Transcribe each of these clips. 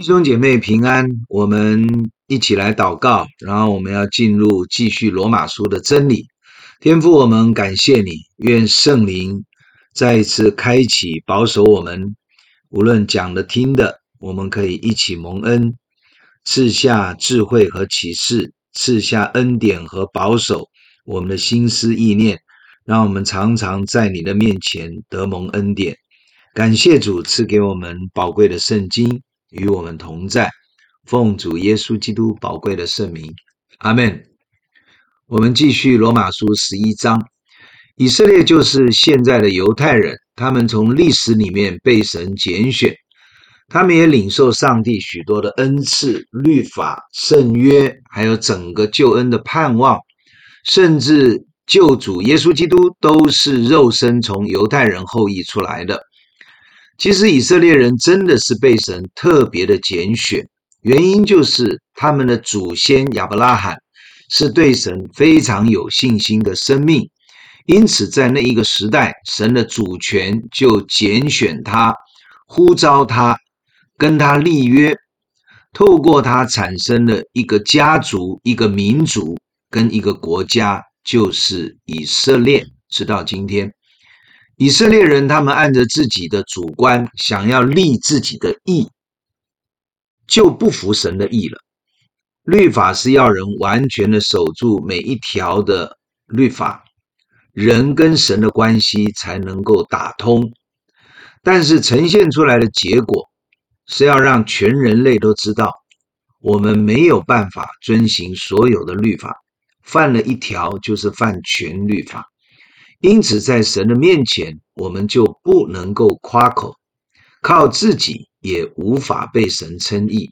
弟兄姐妹平安，我们一起来祷告，然后我们要进入继续罗马书的真理。天父，我们感谢你，愿圣灵再一次开启，保守我们，无论讲的听的，我们可以一起蒙恩，赐下智慧和启示，赐下恩典和保守我们的心思意念，让我们常常在你的面前得蒙恩典。感谢主赐给我们宝贵的圣经。与我们同在，奉主耶稣基督宝贵的圣名，阿门。我们继续罗马书十一章，以色列就是现在的犹太人，他们从历史里面被神拣选，他们也领受上帝许多的恩赐、律法、圣约，还有整个救恩的盼望，甚至救主耶稣基督都是肉身从犹太人后裔出来的。其实以色列人真的是被神特别的拣选，原因就是他们的祖先亚伯拉罕是对神非常有信心的生命，因此在那一个时代，神的主权就拣选他，呼召他，跟他立约，透过他产生了一个家族、一个民族跟一个国家，就是以色列，直到今天。以色列人，他们按着自己的主观想要立自己的意，就不服神的意了。律法是要人完全的守住每一条的律法，人跟神的关系才能够打通。但是呈现出来的结果是要让全人类都知道，我们没有办法遵行所有的律法，犯了一条就是犯全律法。因此，在神的面前，我们就不能够夸口，靠自己也无法被神称义。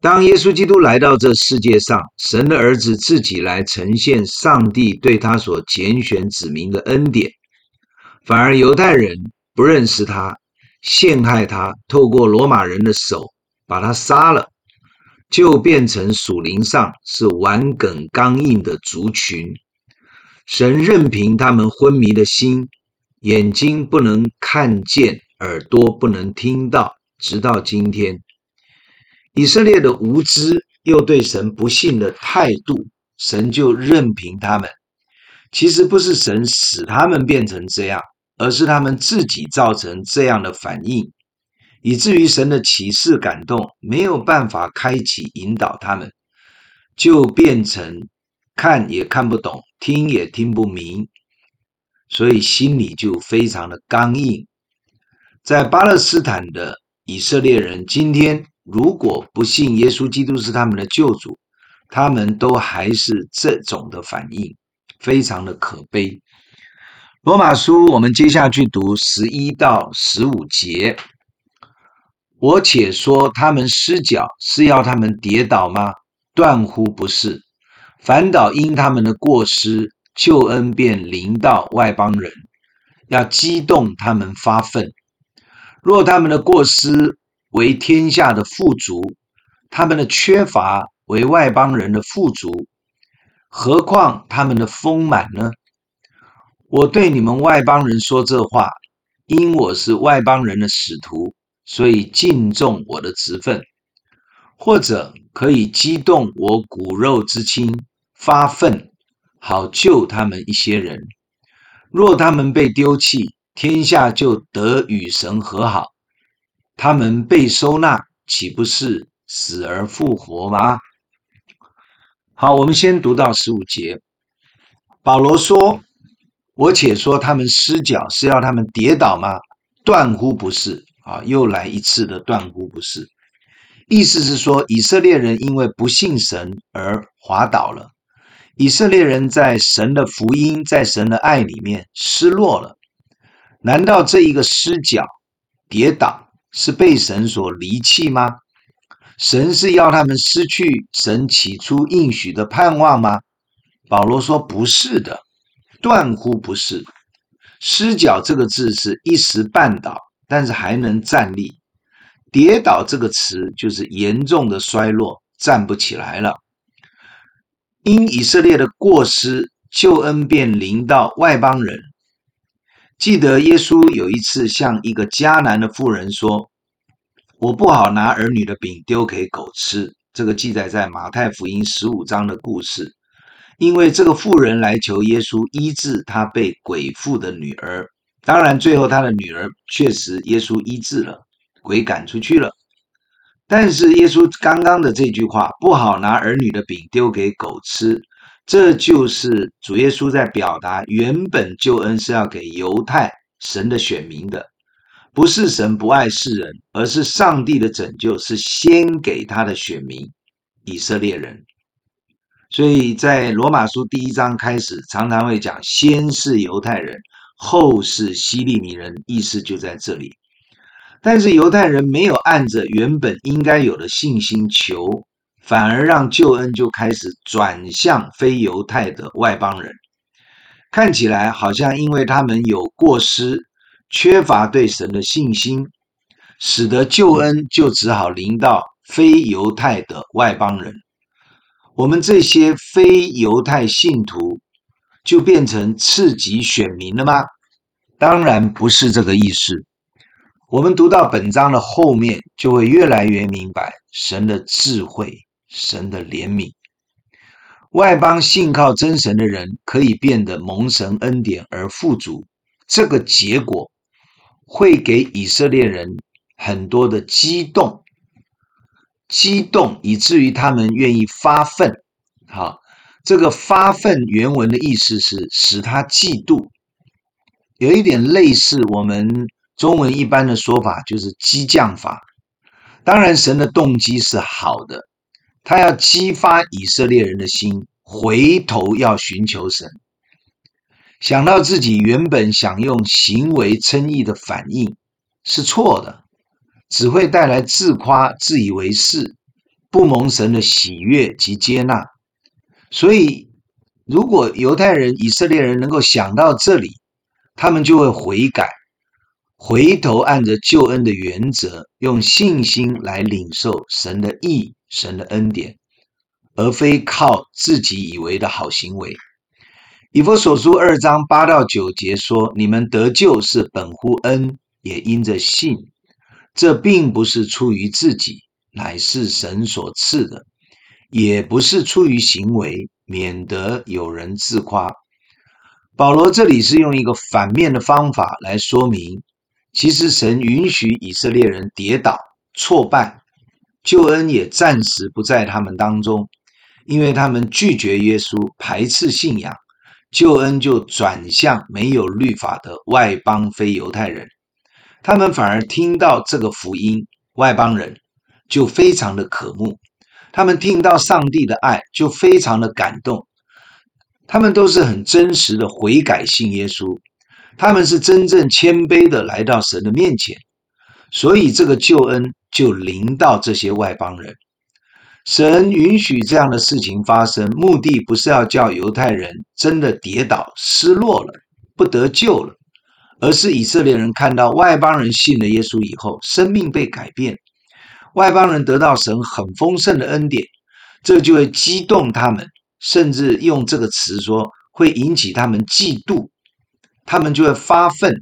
当耶稣基督来到这世界上，神的儿子自己来呈现上帝对他所拣选子民的恩典，反而犹太人不认识他，陷害他，透过罗马人的手把他杀了，就变成属灵上是顽梗刚硬的族群。神任凭他们昏迷的心，眼睛不能看见，耳朵不能听到，直到今天。以色列的无知又对神不信的态度，神就任凭他们。其实不是神使他们变成这样，而是他们自己造成这样的反应，以至于神的启示感动没有办法开启引导他们，就变成。看也看不懂，听也听不明，所以心里就非常的刚硬。在巴勒斯坦的以色列人，今天如果不信耶稣基督是他们的救主，他们都还是这种的反应，非常的可悲。罗马书，我们接下去读十一到十五节。我且说他们失脚是要他们跌倒吗？断乎不是。反倒因他们的过失，救恩便临到外邦人，要激动他们发愤。若他们的过失为天下的富足，他们的缺乏为外邦人的富足，何况他们的丰满呢？我对你们外邦人说这话，因我是外邦人的使徒，所以敬重我的职分，或者可以激动我骨肉之亲。发愤，好救他们一些人。若他们被丢弃，天下就得与神和好；他们被收纳，岂不是死而复活吗？好，我们先读到十五节。保罗说：“我且说他们失脚是要他们跌倒吗？断乎不是！啊，又来一次的断乎不是。意思是说，以色列人因为不信神而滑倒了。”以色列人在神的福音、在神的爱里面失落了。难道这一个失脚、跌倒是被神所离弃吗？神是要他们失去神起初应许的盼望吗？保罗说不是的，断乎不是。失脚这个字是一时绊倒，但是还能站立；跌倒这个词就是严重的衰落，站不起来了。因以色列的过失，救恩便临到外邦人。记得耶稣有一次向一个迦南的妇人说：“我不好拿儿女的饼丢给狗吃。这个记载在马太福音十五章的故事。因为这个妇人来求耶稣医治她被鬼附的女儿，当然最后她的女儿确实耶稣医治了，鬼赶出去了。但是耶稣刚刚的这句话，不好拿儿女的饼丢给狗吃，这就是主耶稣在表达，原本救恩是要给犹太神的选民的，不是神不爱世人，而是上帝的拯救是先给他的选民以色列人。所以在罗马书第一章开始，常常会讲先是犹太人，后是希利尼人，意思就在这里。但是犹太人没有按着原本应该有的信心求，反而让救恩就开始转向非犹太的外邦人。看起来好像因为他们有过失，缺乏对神的信心，使得救恩就只好临到非犹太的外邦人。我们这些非犹太信徒就变成次级选民了吗？当然不是这个意思。我们读到本章的后面，就会越来越明白神的智慧、神的怜悯。外邦信靠真神的人可以变得蒙神恩典而富足，这个结果会给以色列人很多的激动。激动以至于他们愿意发愤，好，这个发愤原文的意思是使他嫉妒，有一点类似我们中文一般的说法，就是激将法。当然，神的动机是好的，他要激发以色列人的心，回头要寻求神。想到自己原本想用行为称义的反应是错的。只会带来自夸、自以为是，不蒙神的喜悦及接纳。所以，如果犹太人、以色列人能够想到这里，他们就会悔改，回头按着救恩的原则，用信心来领受神的意、神的恩典，而非靠自己以为的好行为。以弗所书二章八到九节说：“你们得救是本乎恩，也因着信。”这并不是出于自己，乃是神所赐的；也不是出于行为，免得有人自夸。保罗这里是用一个反面的方法来说明，其实神允许以色列人跌倒、挫败，救恩也暂时不在他们当中，因为他们拒绝耶稣，排斥信仰，救恩就转向没有律法的外邦非犹太人。他们反而听到这个福音，外邦人就非常的渴慕；他们听到上帝的爱，就非常的感动。他们都是很真实的悔改信耶稣，他们是真正谦卑的来到神的面前，所以这个救恩就临到这些外邦人。神允许这样的事情发生，目的不是要叫犹太人真的跌倒、失落了、不得救了。而是以色列人看到外邦人信了耶稣以后，生命被改变，外邦人得到神很丰盛的恩典，这就会激动他们，甚至用这个词说会引起他们嫉妒，他们就会发愤，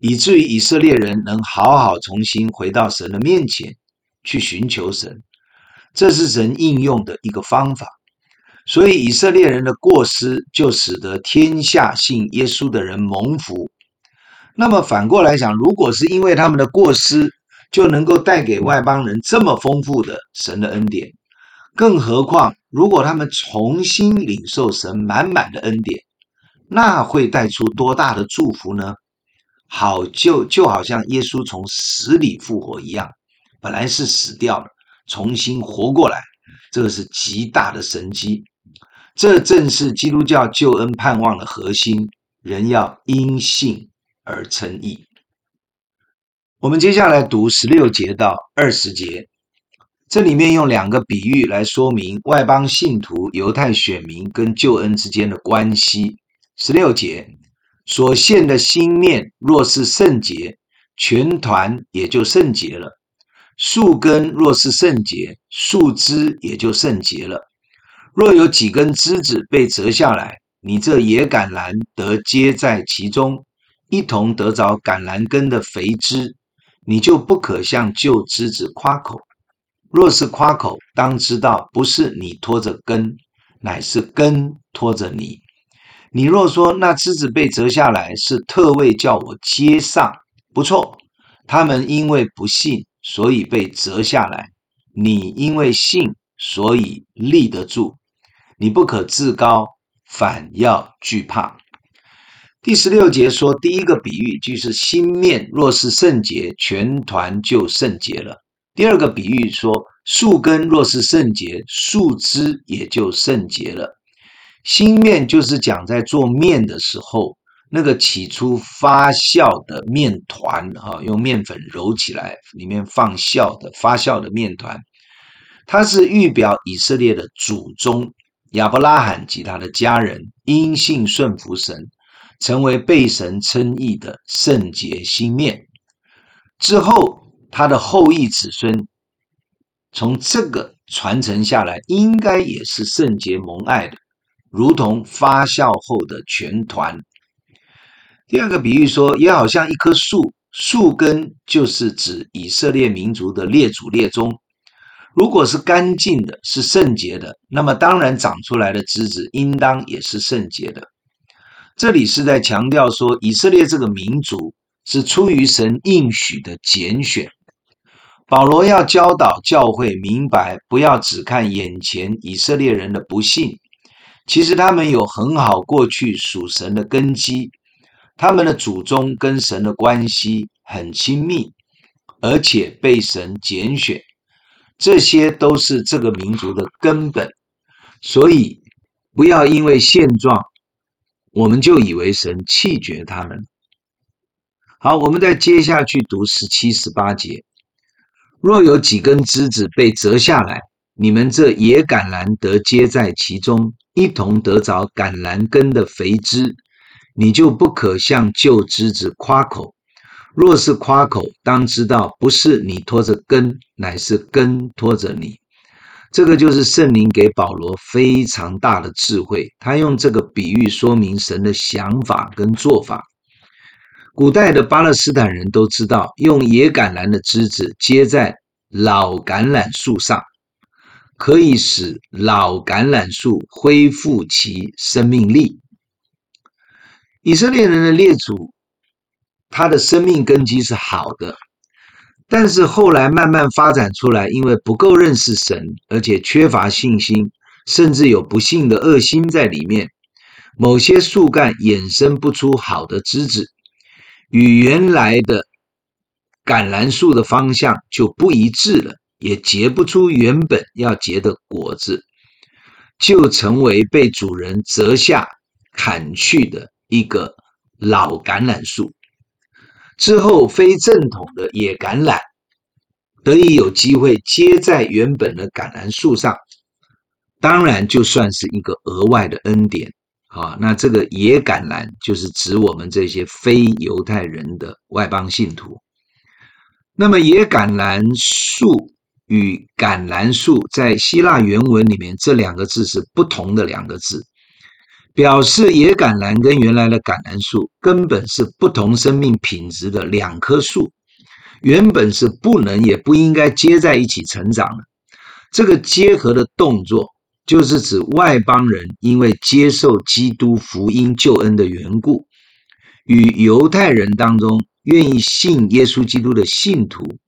以至于以色列人能好好重新回到神的面前去寻求神，这是神应用的一个方法。所以以色列人的过失就使得天下信耶稣的人蒙福。那么反过来讲，如果是因为他们的过失，就能够带给外邦人这么丰富的神的恩典，更何况如果他们重新领受神满满的恩典，那会带出多大的祝福呢？好，就就好像耶稣从死里复活一样，本来是死掉了，重新活过来，这个是极大的神迹。这正是基督教救恩盼望的核心，人要因信而称义。我们接下来读十六节到二十节，这里面用两个比喻来说明外邦信徒、犹太选民跟救恩之间的关系。十六节所现的心念若是圣洁，全团也就圣洁了；树根若是圣洁，树枝也就圣洁了。若有几根枝子被折下来，你这野橄榄得接在其中。一同得着橄榄根的肥枝，你就不可向旧枝子夸口。若是夸口，当知道不是你拖着根，乃是根拖着你。你若说那枝子被折下来是特为叫我接上，不错。他们因为不信，所以被折下来；你因为信，所以立得住。你不可自高，反要惧怕。第十六节说，第一个比喻就是心面，若是圣洁，全团就圣洁了。第二个比喻说，树根若是圣洁，树枝也就圣洁了。新面就是讲在做面的时候，那个起初发酵的面团，哈，用面粉揉起来，里面放酵的发酵的面团，它是预表以色列的祖宗亚伯拉罕及他的家人因信顺服神，成为被神称义的圣洁新面。之后，他的后裔子孙从这个传承下来，应该也是圣洁蒙爱的。如同发酵后的全团。第二个比喻说，也好像一棵树，树根就是指以色列民族的列祖列宗。如果是干净的，是圣洁的，那么当然长出来的枝子应当也是圣洁的。这里是在强调说，以色列这个民族是出于神应许的拣选。保罗要教导教会明白，不要只看眼前以色列人的不幸。其实他们有很好过去属神的根基，他们的祖宗跟神的关系很亲密，而且被神拣选，这些都是这个民族的根本。所以不要因为现状，我们就以为神弃绝他们。好，我们再接下去读十七、十八节：若有几根枝子被折下来，你们这野橄榄得接在其中。一同得着橄榄根的肥枝，你就不可向旧枝子夸口。若是夸口，当知道不是你拖着根，乃是根拖着你。这个就是圣灵给保罗非常大的智慧，他用这个比喻说明神的想法跟做法。古代的巴勒斯坦人都知道，用野橄榄的枝子接在老橄榄树上。可以使老橄榄树恢复其生命力。以色列人的列祖，他的生命根基是好的，但是后来慢慢发展出来，因为不够认识神，而且缺乏信心，甚至有不幸的恶心在里面，某些树干衍生不出好的枝子，与原来的橄榄树的方向就不一致了。也结不出原本要结的果子，就成为被主人折下、砍去的一个老橄榄树。之后，非正统的野橄榄得以有机会结在原本的橄榄树上，当然就算是一个额外的恩典。啊，那这个野橄榄就是指我们这些非犹太人的外邦信徒。那么，野橄榄树。与橄榄树在希腊原文里面，这两个字是不同的两个字，表示野橄榄跟原来的橄榄树根本是不同生命品质的两棵树，原本是不能也不应该接在一起成长的。这个结合的动作，就是指外邦人因为接受基督福音救恩的缘故，与犹太人当中愿意信耶稣基督的信徒。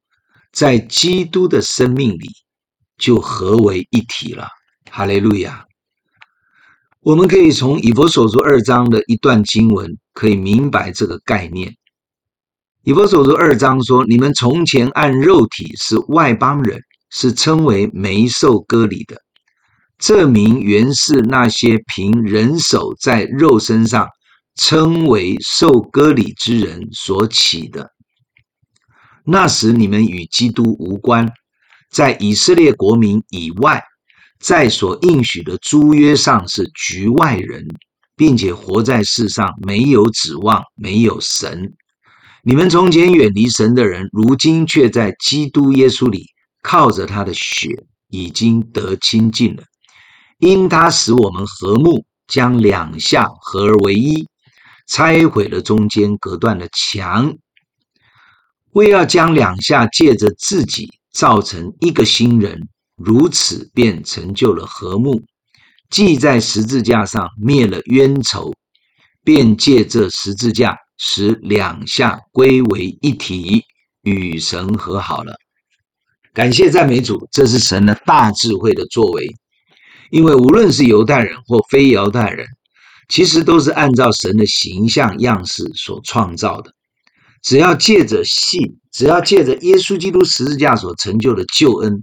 在基督的生命里，就合为一体了。哈利路亚！我们可以从以弗所书二章的一段经文，可以明白这个概念。以弗所书二章说：“你们从前按肉体是外邦人，是称为没受割礼的。这名原是那些凭人手在肉身上称为受割礼之人所起的。”那时你们与基督无关，在以色列国民以外，在所应许的租约上是局外人，并且活在世上没有指望，没有神。你们从前远离神的人，如今却在基督耶稣里靠着他的血已经得清净了，因他使我们和睦，将两下合而为一，拆毁了中间隔断的墙。为要将两下借着自己造成一个新人，如此便成就了和睦。既在十字架上灭了冤仇，便借这十字架使两下归为一体，与神和好了。感谢赞美主，这是神的大智慧的作为。因为无论是犹太人或非犹太人，其实都是按照神的形象样式所创造的。只要借着信，只要借着耶稣基督十字架所成就的救恩，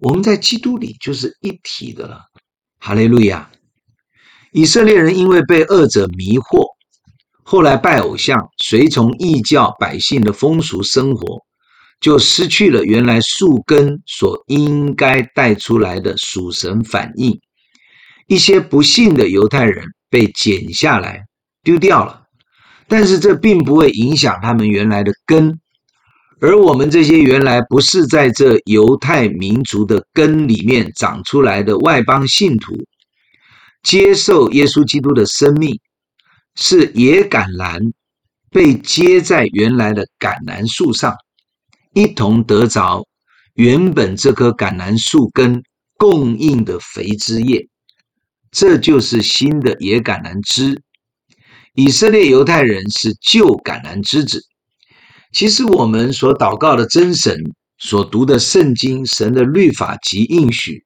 我们在基督里就是一体的了。哈利路亚！以色列人因为被恶者迷惑，后来拜偶像，随从异教百姓的风俗生活，就失去了原来树根所应该带出来的属神反应。一些不信的犹太人被剪下来丢掉了。但是这并不会影响他们原来的根，而我们这些原来不是在这犹太民族的根里面长出来的外邦信徒，接受耶稣基督的生命，是野橄榄被接在原来的橄榄树上，一同得着原本这棵橄榄树根供应的肥枝叶，这就是新的野橄榄枝。以色列犹太人是旧橄榄枝子。其实我们所祷告的真神，所读的圣经，神的律法及应许，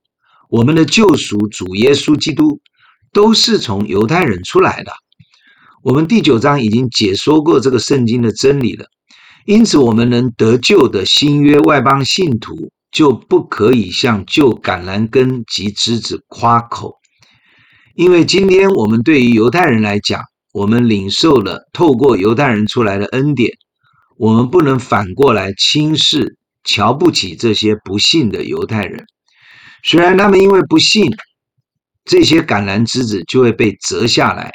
我们的救赎主耶稣基督，都是从犹太人出来的。我们第九章已经解说过这个圣经的真理了。因此，我们能得救的新约外邦信徒，就不可以向旧橄榄根及枝子夸口，因为今天我们对于犹太人来讲，我们领受了透过犹太人出来的恩典，我们不能反过来轻视、瞧不起这些不信的犹太人。虽然他们因为不信，这些橄榄枝子就会被折下来，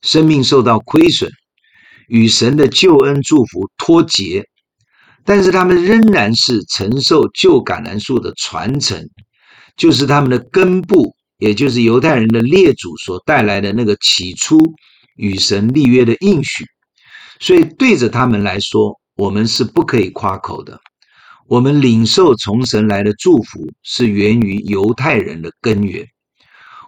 生命受到亏损，与神的救恩祝福脱节，但是他们仍然是承受旧橄榄树的传承，就是他们的根部，也就是犹太人的列祖所带来的那个起初。与神立约的应许，所以对着他们来说，我们是不可以夸口的。我们领受从神来的祝福，是源于犹太人的根源。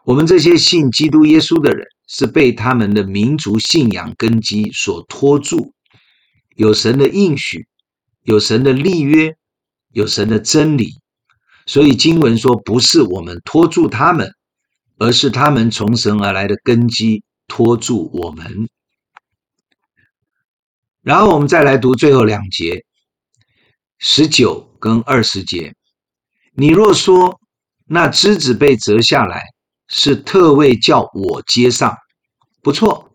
我们这些信基督耶稣的人，是被他们的民族信仰根基所托住，有神的应许，有神的立约，有神的真理。所以经文说，不是我们托住他们，而是他们从神而来的根基。托住我们，然后我们再来读最后两节，十九跟二十节。你若说那枝子被折下来是特为叫我接上，不错，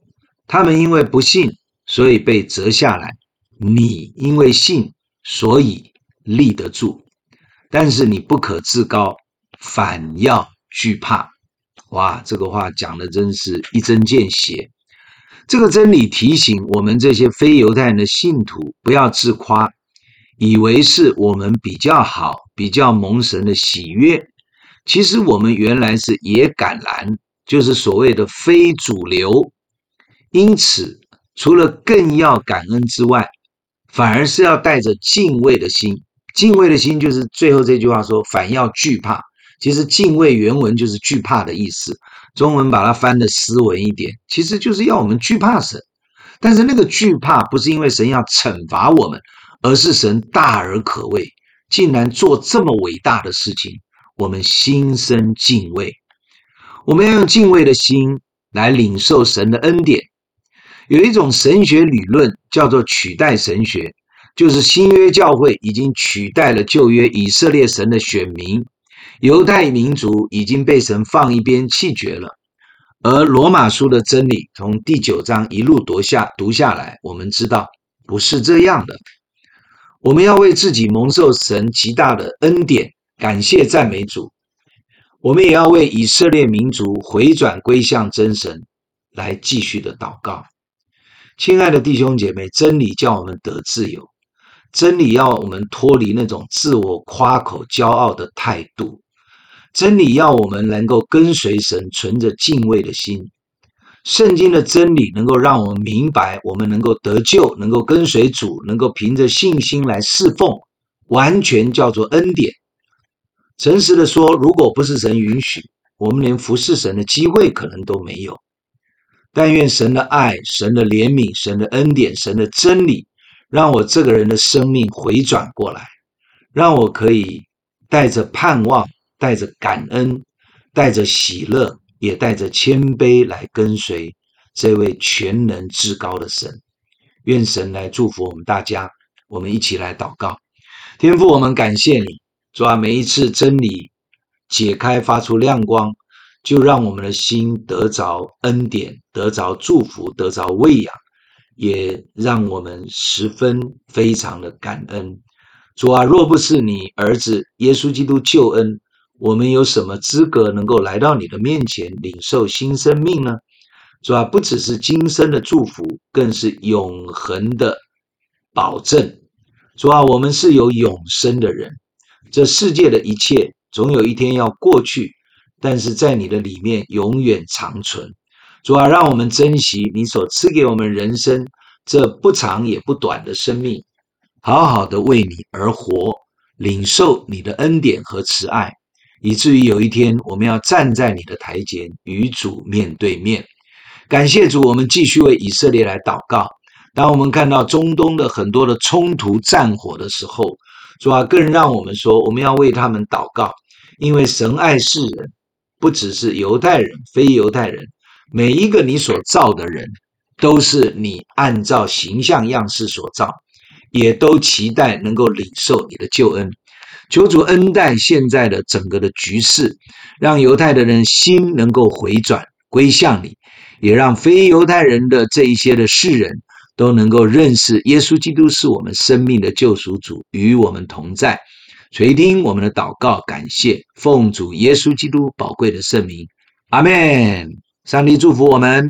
他们因为不信，所以被折下来；你因为信，所以立得住。但是你不可自高，反要惧怕。哇，这个话讲的真是一针见血。这个真理提醒我们这些非犹太人的信徒，不要自夸，以为是我们比较好，比较蒙神的喜悦。其实我们原来是野橄榄，就是所谓的非主流。因此，除了更要感恩之外，反而是要带着敬畏的心。敬畏的心就是最后这句话说，反要惧怕。其实敬畏原文就是惧怕的意思，中文把它翻得斯文一点，其实就是要我们惧怕神。但是那个惧怕不是因为神要惩罚我们，而是神大而可畏，竟然做这么伟大的事情，我们心生敬畏。我们要用敬畏的心来领受神的恩典。有一种神学理论叫做取代神学，就是新约教会已经取代了旧约以色列神的选民。犹太民族已经被神放一边弃绝了，而罗马书的真理从第九章一路读下读下来，我们知道不是这样的。我们要为自己蒙受神极大的恩典，感谢赞美主。我们也要为以色列民族回转归向真神来继续的祷告。亲爱的弟兄姐妹，真理叫我们得自由，真理要我们脱离那种自我夸口、骄傲的态度。真理要我们能够跟随神，存着敬畏的心。圣经的真理能够让我们明白，我们能够得救，能够跟随主，能够凭着信心来侍奉，完全叫做恩典。诚实的说，如果不是神允许，我们连服侍神的机会可能都没有。但愿神的爱、神的怜悯、神的恩典、神的真理，让我这个人的生命回转过来，让我可以带着盼望、带着感恩、带着喜乐。也带着谦卑来跟随这位全能至高的神，愿神来祝福我们大家。我们一起来祷告，天父，我们感谢你，主啊，每一次真理解开发出亮光，就让我们的心得着恩典，得着祝福，得着喂养，也让我们十分非常的感恩。主啊，若不是你儿子耶稣基督救恩，我们有什么资格能够来到你的面前领受新生命呢？主啊，不只是今生的祝福，更是永恒的保证。主啊，我们是有永生的人。这世界的一切总有一天要过去，但是在你的里面永远长存。主啊，让我们珍惜你所赐给我们人生这不长也不短的生命，好好的为你而活，领受你的恩典和慈爱。以至于有一天，我们要站在你的台前，与主面对面。感谢主，我们继续为以色列来祷告。当我们看到中东的很多的冲突战火的时候，主啊，更让我们说，我们要为他们祷告，因为神爱世人，不只是犹太人、非犹太人，每一个你所造的人，都是你按照形象样式所造，也都期待能够领受你的救恩。求主恩待现在的整个的局势，让犹太的人心能够回转归向你，也让非犹太人的这一些的世人都能够认识耶稣基督是我们生命的救赎主，与我们同在。垂听我们的祷告，感谢奉主耶稣基督宝贵的圣名，阿门。上帝祝福我们。